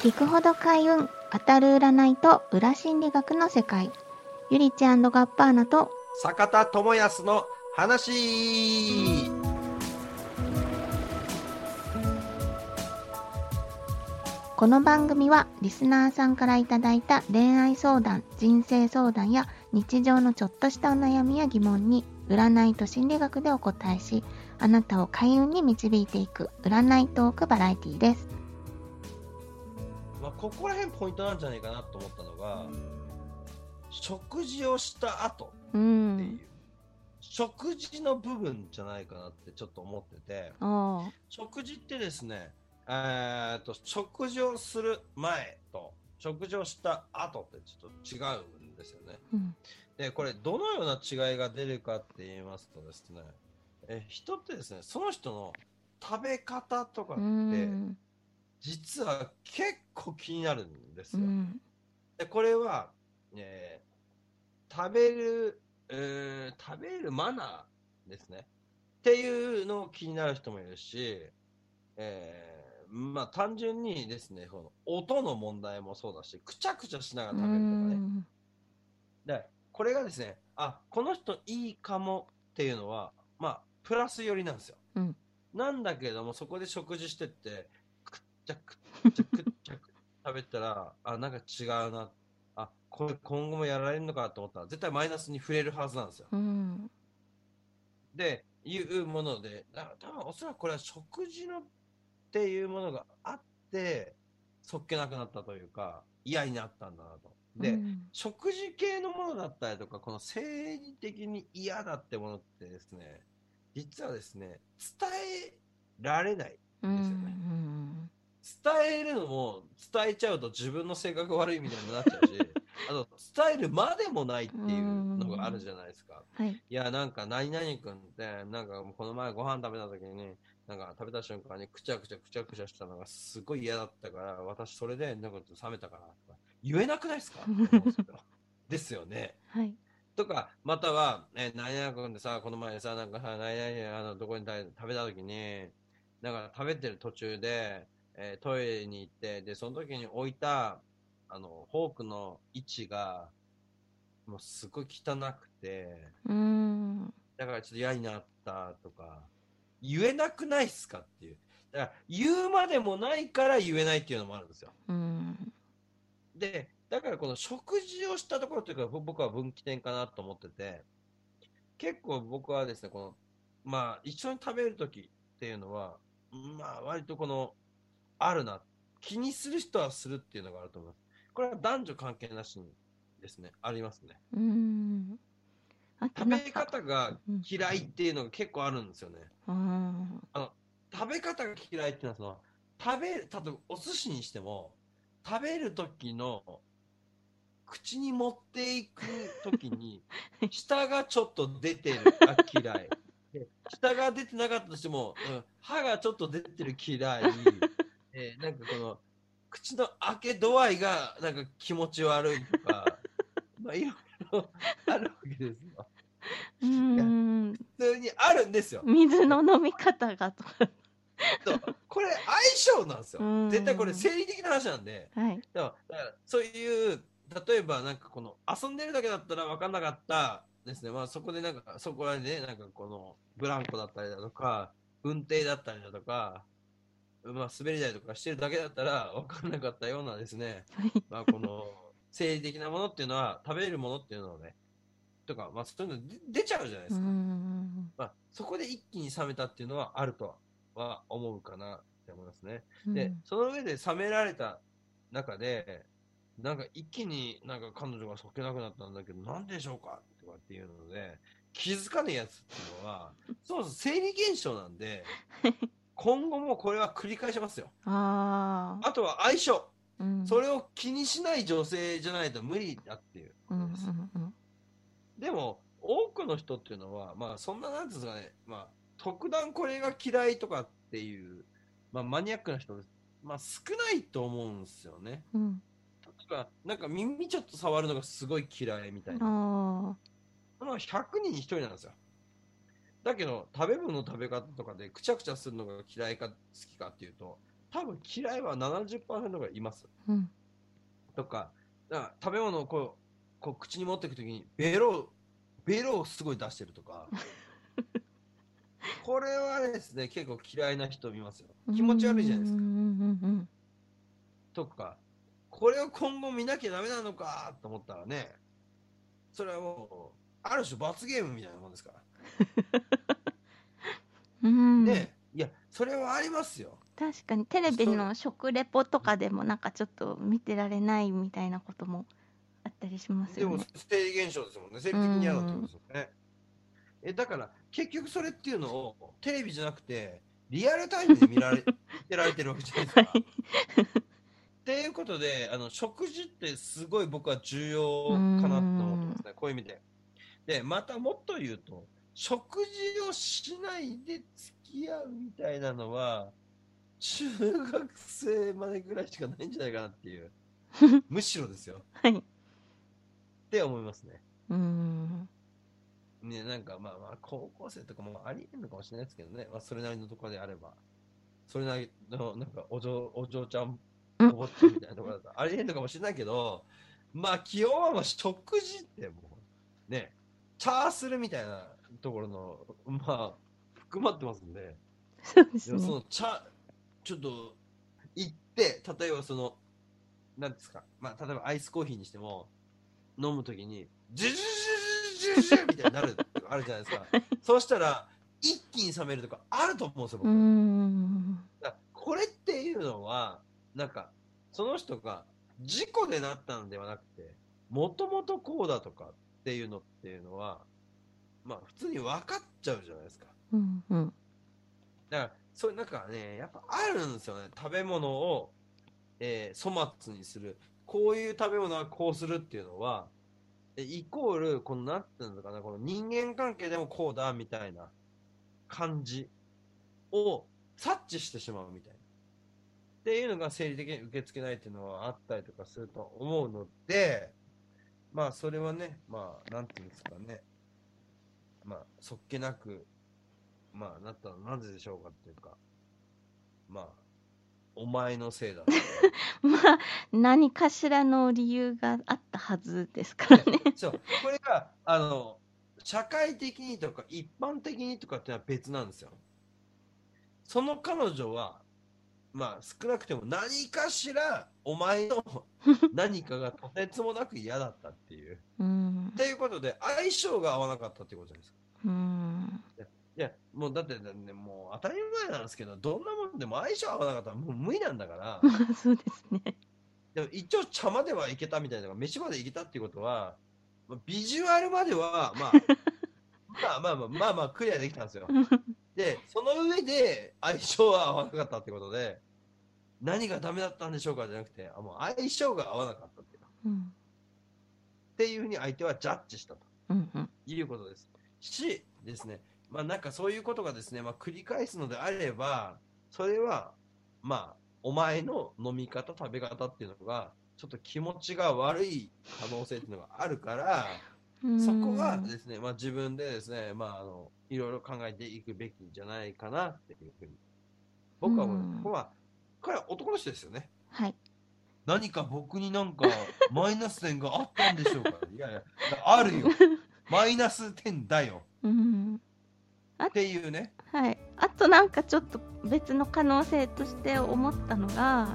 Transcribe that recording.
聞くほど開運当たる占いと裏心理学の世界。ゆりちガッパーナと坂田智康の話。この番組はリスナーさんからいただいた恋愛相談人生相談や日常のちょっとしたお悩みや疑問に占いと心理学でお答えしあなたを開運に導いていく占いトークバラエティーです。まあ、ここら辺ポイントなんじゃないかなと思ったのが、食事をした後うっていんう、食事の部分じゃないかなってちょっと思ってて、食事ってですね、えーっと、食事をする前と食事をした後ってちょっと違うんですよね。うん。で、これどのような違いが出るかって言いますとですね、え人ってですね、その人の食べ方とかうって、ん実は結構気になるんですよ。うんでこれは、えー食べる、えー食べるマナーですね。っていうのを気になる人もいるし、えーまあ単純にですね、この音の問題もそうだし、くちゃくちゃしながらう食べるとかね。んで、これがですね、あ、この人いいかもっていうのは、まあ、プラス寄りなんですよ。うんなんだけれども、そこで食事してって、ちゃくっちゃくっちゃく食べたら、あ、なんか違うな。あ、これ今後もやられるのかと思ったら、絶対マイナスに触れるはずなんですよ。うんで、いうもので、だから多分おそらくこれは食事のっていうものがあって、そっけなくなったというか、嫌になったんだなと。で、うん食事系のものだったりとか、この政治的に嫌だってものってですね、実はですね、伝えられない。うんですよねうん伝えるのも、伝えちゃうと自分の性格悪いみたいになっちゃうし、あと、伝えるまでもないっていうのがあるじゃないですか。はいいや、なんか、何々君って、なんか、この前ご飯食べた時に、なんか食べた瞬間にくちゃくちゃくちゃくちゃしたのがすごい嫌だったから、私それで、なんか冷めたから、とか言えなくないですか？ですよね。はいとか、または、え、何々君でさ、この前さ、なんかさ、何々、あの、どこに食べ食べた時に、なんか食べてる途中で、えートイレに行って、で、その時に置いた、あの、フォークの位置が、もうすごい汚くて、うんだからちょっと嫌になったとか、言えなくないっすかっていう。だから、言うまでもないから言えないっていうのもあるんですよ。うんで、だからこの食事をしたところというか、ぼ僕は分岐点かなと思ってて、結構僕はですね、この、まあ、一緒に食べるときっていうのは、まあ、割とこの、あるな。気にする人はするっていうのがあると思います。これは男女関係なしにですね、ありますね。うん食べ方がうん嫌いっていうのが結構あるんですよね。うん食べ方が嫌いっていうのはその食べる例えばお寿司にしても食べる時の口に持っていく時に 舌がちょっと出てるが嫌いで舌が出てなかったとしても、うん歯がちょっと出てる嫌い、えーなんかこの口の開け度合いがなんか気持ち悪いとか まあいろいろあるわけですよ。うん。普通にあるんですよ。水の飲み方がとか。これ相性なんですよ。うん。絶対これ生理的な話なんで。はい。だからだからそういう例えばなんかこの遊んでるだけだったら分かんなかったですね。まあそこでなんかそこらでねなんかこのブランコだったりだとか運転だったりだとかまあ滑り台とかしてるだけだったら分かんなかったようなですね。はい。まあこの生理的なものっていうのは食べれるものっていうのをねとかまあそういうの出出ちゃうじゃないでうすか、んまあ、そこで一気に冷めたっていうのはあるとは思うかなって思いますね。で、その上で冷められた中で、なんか一気になんか彼女がそっけなくなったんだけど、なんでしょうかとかっていうので、気づかねえやつっていうのは、そうそう、生理現象なんで、今後もこれは繰り返しますよ。あああとは相性。うんそれを気にしない女性じゃないと無理だっていうこうんうんとです。うんでも、多くの人っていうのは、まあ、そんな、なんですかね、まあ、特段これが嫌いとかっていう、まあ、マニアックな人。まあ、少ないと思うんですよね。うん例えば、なんか耳ちょっと触るのがすごい嫌いみたいな。あまあ、100人に1人なんですよ。だけど、食べ物の食べ方とかでくちゃくちゃするのが嫌いか好きかっていうと、多分嫌いは70%がいます。うん。とか、だから食べ物をこう、こう口に持っていくときに、ベロ、ベロをすごい出してるとか。これはですね、結構嫌いな人見ますよ。気持ち悪いじゃないですか。うんうんうんとか、これを今後見なきゃダメなのかと思ったらね、それはもう、ある種罰ゲームみたいなもんですから。うん。うん。ね、いや、それはありますよ。確かにテレビの食レポとかでもなんかちょっと見てられないみたいなこともあったりしますでも、よね。生理現象ですもんね。生理的に嫌だってことですよね。え、だから、結局それっていうのを、テレビじゃなくて、リアルタイムで見られ、見てられてるわけじゃないですか。はいっていうことで、あの、食事ってすごい僕は重要かなと思ってますね。こういう意味で。で、またもっと言うと、食事をしないで付き合うみたいなのは、中学生までぐらいしかないんじゃないかなっていう。むしろですよ。はい。って思いますね。うん。ね、なんかまあまあ、高校生とかもありえるのかもしれないですけどね。まあ、それなりのところであれば。それなりの、なんか、お嬢、お嬢ちゃん、おうん坊ちゃんみたいなところだとありえるのかもしれないけど、まあ、基本はまあ食事ってもう、ね、チャーするみたいなところの、まあ、含まってますんで、そうですでもそね。のチャ、ちょっと、行って、例えばその、なんですか、まあ、例えばアイスコーヒーにしても、飲むときに、ジュジュジュジュジュジュみたいになるあるじゃないですか。そうしたら、一気に冷めるとかあると思うんですよ、う僕。ん。だからこれっていうのは、なんか、その人が事故でなったのではなくて、もともとこうだとかっていうのっていうのは、まあ普通に分かっちゃうじゃないですか。うん。うん。だから、そういうなんかね、やっぱあるんですよね。食べ物を、えー粗末にする。こういう食べ物はこうするっていうのは、えイコール、このなんていうのかな、この人間関係でもこうだみたいな感じを察知してしまうみたいな。っていうのが生理的に受け付けないっていうのはあったりとかすると思うので、まあそれはね、まあなんていうんですかね。まあそっけなく、まあなったのはなぜでしょうかっていうか、まあ、お前のせいだ。まあ、何かしらの理由があったはずですからね。そう、これが、あの、社会的にとか一般的にとかってのは別なんですよ。その彼女は、まあ少なくても何かしらお前の 何かがとてつもなく嫌だったっていう。うんっ。ていうことで相性が合わなかったっていうことじゃないですか。うん。いや、もうだってね、もう当たり前なんですけど、どんなもんでも相性合わなかったらもう無理なんだから。まあ、そうですね。でも一応茶まではいけたみたいな飯までいけたっていうことは、まあビジュアルまでは、まあ、まあまあまあまあまあクリアできたんですよ。で、その上で相性は合わなかったってことで、何がダメだったんでしょうかじゃなくて、あもう相性が合わなかったっていううん。っていうふうに相手はジャッジしたとうん。うん。いうことです。し、ですね、まあなんかそういうことがですね、まあ繰り返すのであれば、それは、まあ、お前の飲み方、食べ方っていうのが、ちょっと気持ちが悪い可能性っていうのがあるから、うんそこはですね、まあ自分でですね、まああの、いろいろ考えていくべきじゃないかなっていうふうに。僕は思う、うんここは、彼は男の人ですよね。はい。何か僕になんかマイナス点があったんでしょうか？いやいや、あるよ。マイナス点だよ。うん。っていうね。はい。あとなんかちょっと別の可能性として思ったのが、